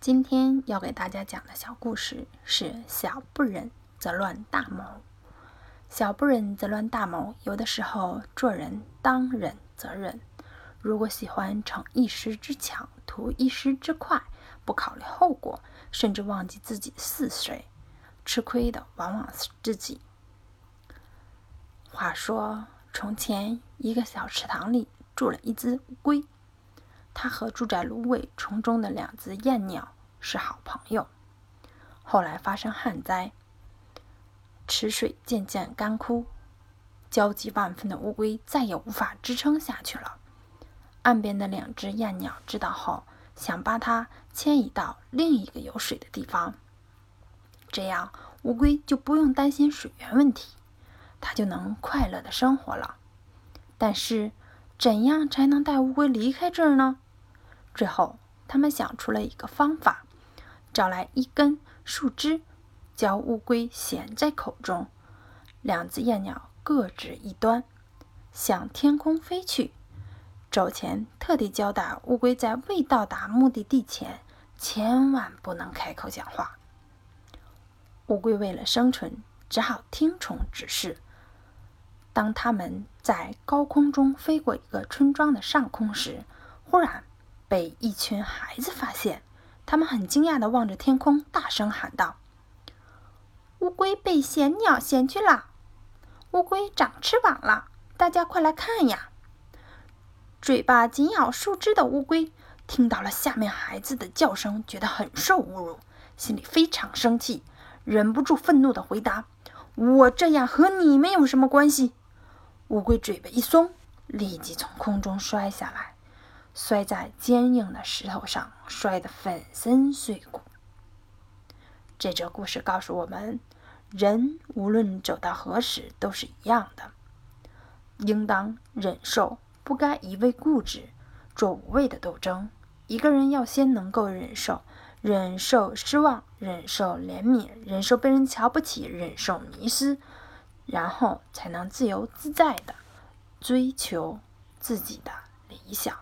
今天要给大家讲的小故事是“小不忍则乱大谋”。小不忍则乱大谋，有的时候做人当忍则忍。如果喜欢逞一时之强，图一时之快，不考虑后果，甚至忘记自己是谁，吃亏的往往是自己。话说，从前一个小池塘里住了一只乌龟。它和住在芦苇丛中的两只燕鸟是好朋友。后来发生旱灾，池水渐渐干枯，焦急万分的乌龟再也无法支撑下去了。岸边的两只燕鸟知道后，想把它迁移到另一个有水的地方，这样乌龟就不用担心水源问题，它就能快乐的生活了。但是，怎样才能带乌龟离开这儿呢？最后，他们想出了一个方法，找来一根树枝，将乌龟衔在口中，两只燕鸟各执一端，向天空飞去。走前，特地交代乌龟在未到达目的地前，千万不能开口讲话。乌龟为了生存，只好听从指示。当他们在高空中飞过一个村庄的上空时，忽然。被一群孩子发现，他们很惊讶地望着天空，大声喊道：“乌龟被衔鸟衔去了！乌龟长翅膀了！大家快来看呀！”嘴巴紧咬树枝的乌龟听到了下面孩子的叫声，觉得很受侮辱，心里非常生气，忍不住愤怒地回答：“我这样和你们有什么关系？”乌龟嘴巴一松，立即从空中摔下来。摔在坚硬的石头上，摔得粉身碎骨。这则故事告诉我们，人无论走到何时都是一样的，应当忍受，不该一味固执，做无谓的斗争。一个人要先能够忍受，忍受失望，忍受怜悯，忍受被人瞧不起，忍受迷失，然后才能自由自在的追求自己的理想。